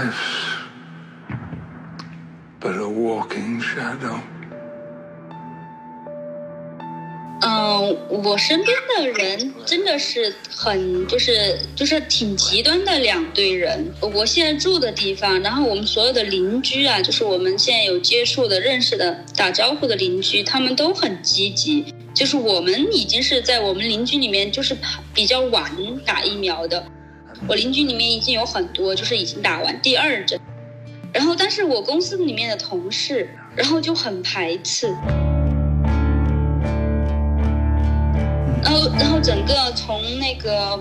life but a walking shadow. 嗯，我身边的人真的是很就是就是挺极端的两对人。我现在住的地方，然后我们所有的邻居啊，就是我们现在有接触的、认识的、打招呼的邻居，他们都很积极。就是我们已经是在我们邻居里面，就是比较晚打疫苗的。我邻居里面已经有很多就是已经打完第二针，然后但是我公司里面的同事，然后就很排斥。然后，然后整个从那个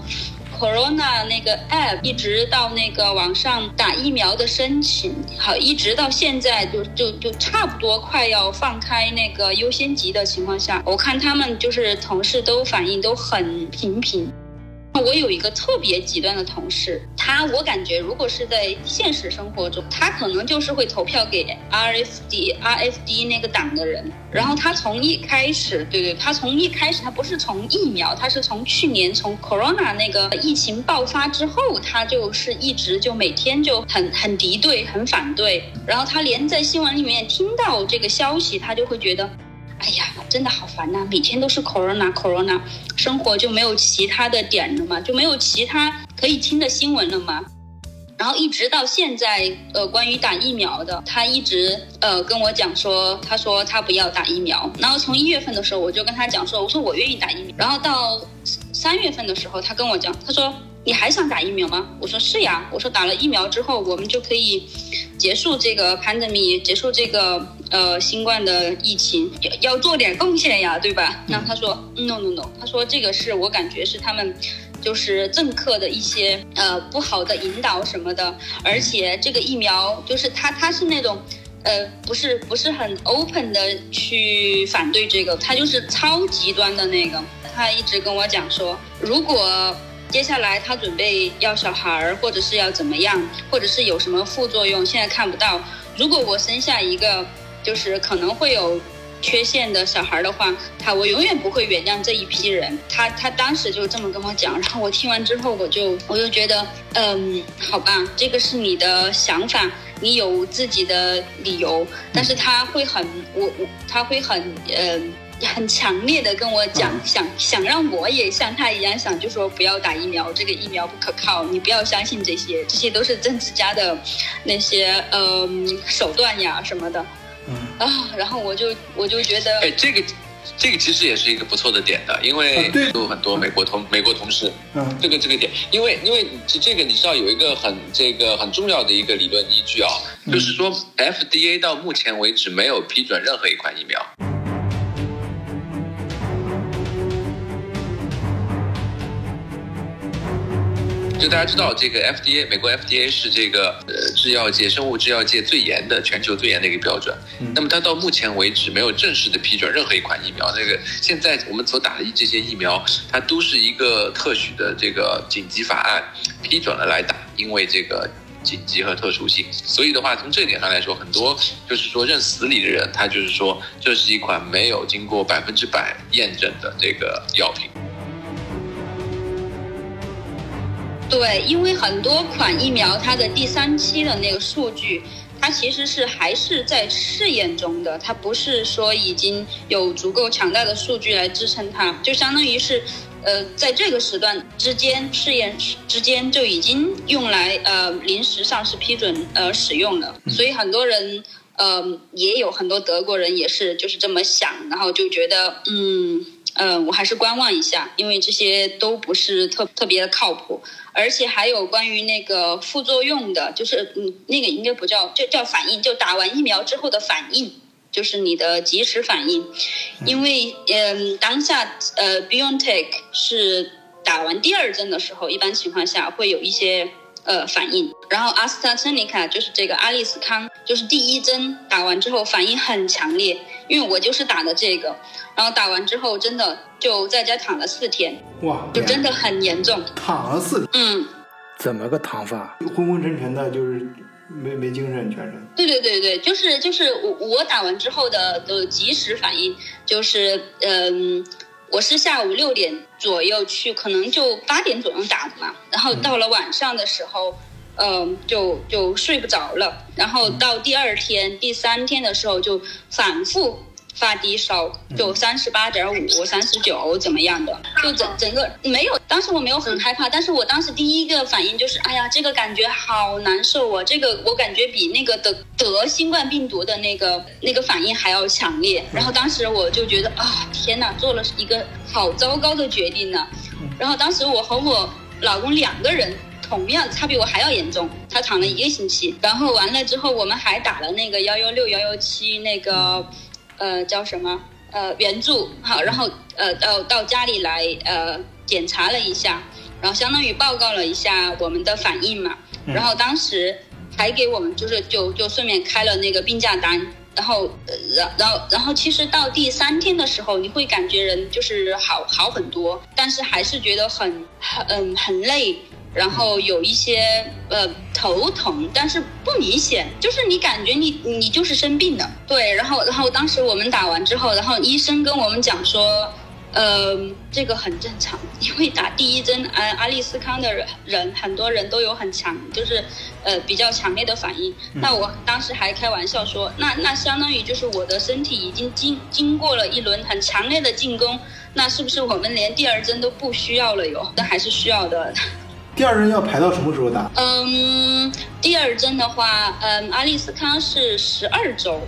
Corona 那个 App 一直到那个网上打疫苗的申请，好，一直到现在就就就差不多快要放开那个优先级的情况下，我看他们就是同事都反应都很平平。我有一个特别极端的同事，他我感觉如果是在现实生活中，他可能就是会投票给 R F D R F D 那个党的人。然后他从一开始，对对，他从一开始，他不是从疫苗，他是从去年从 Corona 那个疫情爆发之后，他就是一直就每天就很很敌对，很反对。然后他连在新闻里面听到这个消息，他就会觉得。哎呀，真的好烦呐！每天都是 corona corona，生活就没有其他的点了嘛，就没有其他可以听的新闻了吗？然后一直到现在，呃，关于打疫苗的，他一直呃跟我讲说，他说他不要打疫苗。然后从一月份的时候，我就跟他讲说，我说我愿意打疫苗。然后到三月份的时候，他跟我讲，他说你还想打疫苗吗？我说是呀，我说打了疫苗之后，我们就可以结束这个 pandemic，结束这个呃新冠的疫情，要要做点贡献呀，对吧？那他说 no no no，他说这个是我感觉是他们。就是政客的一些呃不好的引导什么的，而且这个疫苗就是他他是那种呃不是不是很 open 的去反对这个，他就是超极端的那个。他一直跟我讲说，如果接下来他准备要小孩儿，或者是要怎么样，或者是有什么副作用，现在看不到。如果我生下一个，就是可能会有。缺陷的小孩的话，他我永远不会原谅这一批人。他他当时就这么跟我讲，然后我听完之后，我就我就觉得，嗯，好吧，这个是你的想法，你有自己的理由，但是他会很我我他会很嗯很强烈的跟我讲，想想让我也像他一样想，就说不要打疫苗，这个疫苗不可靠，你不要相信这些，这些都是政治家的那些嗯手段呀什么的。啊，然后我就我就觉得，哎，这个这个其实也是一个不错的点的，因为有很多美国同美国同事，嗯，这个这个点，因为因为这个你知道有一个很这个很重要的一个理论依据啊，就是说 FDA 到目前为止没有批准任何一款疫苗。就大家知道，这个 FDA 美国 FDA 是这个呃制药界生物制药界最严的全球最严的一个标准。那么它到目前为止没有正式的批准任何一款疫苗。那个现在我们所打的这些疫苗，它都是一个特许的这个紧急法案批准了来打，因为这个紧急和特殊性。所以的话，从这点上来说，很多就是说认死理的人，他就是说这是一款没有经过百分之百验证的这个药品。对，因为很多款疫苗，它的第三期的那个数据，它其实是还是在试验中的，它不是说已经有足够强大的数据来支撑它，就相当于是，呃，在这个时段之间试验之间就已经用来呃临时上市批准呃使用了，所以很多人呃也有很多德国人也是就是这么想，然后就觉得嗯。嗯，我还是观望一下，因为这些都不是特特别的靠谱，而且还有关于那个副作用的，就是嗯，那个应该不叫，就叫反应，就打完疫苗之后的反应，就是你的及时反应，因为嗯，当下呃，BioNTech 是打完第二针的时候，一般情况下会有一些。呃，反应。然后阿斯特森尼卡就是这个阿利斯康，就是第一针打完之后反应很强烈，因为我就是打的这个，然后打完之后真的就在家躺了四天，哇，就真的很严重，躺了四天，嗯，怎么个躺法？昏昏沉沉的，就是没没精神，全身。对对对对，就是就是我我打完之后的的及时反应，就是嗯。我是下午六点左右去，可能就八点左右打的嘛。然后到了晚上的时候，嗯、就就睡不着了。然后到第二天、第三天的时候就反复发低烧，就三十八点五、三十九怎么样的，就整整个没有。当时我没有很害怕，但是我当时第一个反应就是，哎呀，这个感觉好难受啊！这个我感觉比那个得得新冠病毒的那个那个反应还要强烈。然后当时我就觉得啊，天哪，做了一个好糟糕的决定呢。然后当时我和我老公两个人。同样，他比我还要严重，他躺了一个星期。然后完了之后，我们还打了那个幺幺六幺幺七那个，呃，叫什么？呃，援助好，然后呃到到家里来呃检查了一下，然后相当于报告了一下我们的反应嘛。然后当时还给我们就是就就顺便开了那个病假单。然后呃然然后然后其实到第三天的时候，你会感觉人就是好好很多，但是还是觉得很很嗯很累。然后有一些呃头疼，但是不明显，就是你感觉你你就是生病了，对。然后然后当时我们打完之后，然后医生跟我们讲说，呃，这个很正常，因为打第一针阿阿利斯康的人人很多人都有很强，就是呃比较强烈的反应。那我当时还开玩笑说，那那相当于就是我的身体已经经经过了一轮很强烈的进攻，那是不是我们连第二针都不需要了哟？那还是需要的。第二针要排到什么时候打？嗯，第二针的话，嗯，阿利斯康是十二周。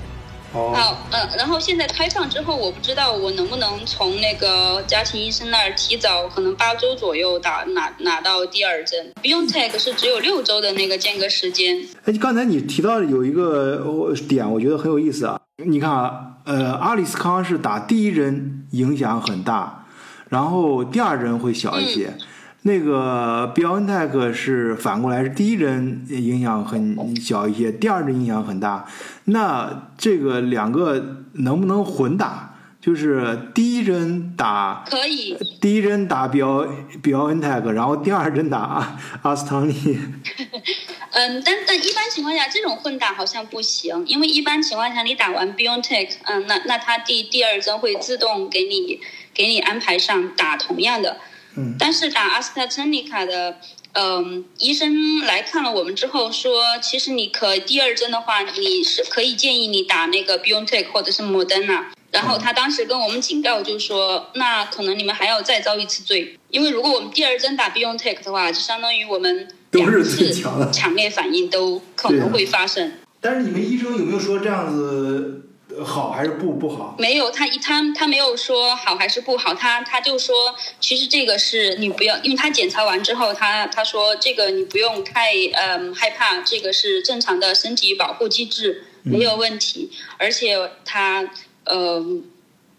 哦，好，嗯，然后现在开放之后，我不知道我能不能从那个家庭医生那儿提早，可能八周左右打拿拿到第二针。BioNTech 是只有六周的那个间隔时间。哎，刚才你提到有一个我点，我觉得很有意思啊。你看啊，呃，阿里斯康是打第一针影响很大，然后第二针会小一些。那个 BioNTech 是反过来，是第一针影响很小一些，第二针影响很大。那这个两个能不能混打？就是第一针打可以，第一针打 Bio BioNTech，然后第二针打阿阿斯汤利。嗯，但但一般情况下，这种混打好像不行，因为一般情况下你打完 BioNTech，嗯，那那它第第二针会自动给你给你安排上打同样的。嗯，但是打阿斯特珍妮卡的，嗯，医生来看了我们之后说，其实你可第二针的话，你是可以建议你打那个 BioNTech 或者是 Moderna。然后他当时跟我们警告，就是说，那可能你们还要再遭一次罪，因为如果我们第二针打 BioNTech 的话，就相当于我们两次强烈反应都可能会发生。但是你们医生有没有说这样子呃好还是不不好？没有，他一他他没有说好还是不好，他他就说，其实这个是你不要，因为他检查完之后，他他说这个你不用太嗯害怕，这个是正常的身体保护机制，没有问题。而且他嗯，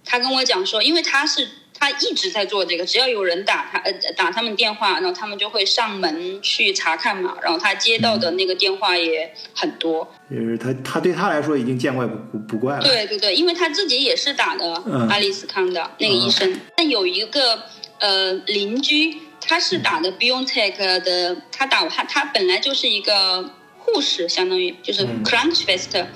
他跟我讲说，因为他是他一直在做这个，只要有人打他呃打他们电话，然后他们就会上门去查看嘛，然后他接到的那个电话也很多。就是他他对他来说已经见怪不不不怪了。对对对，因为他自己也是打的嗯。阿里斯康的、那个医生，但有一个呃邻居，他是打的 BioNTech 的，他打他他本来就是一个护士，相当于就是嗯。Crunchfest，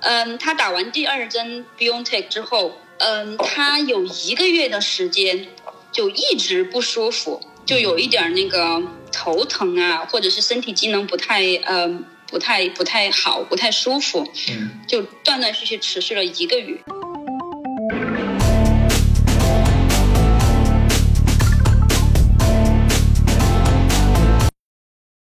嗯，他打完第二针 BioNTech 之后，嗯，他有一个月的时间就一直不舒服，就有一点那个头疼啊，或者是身体机能不太嗯、不太不太好，不太舒服，嗯就断断续续持续了一个月。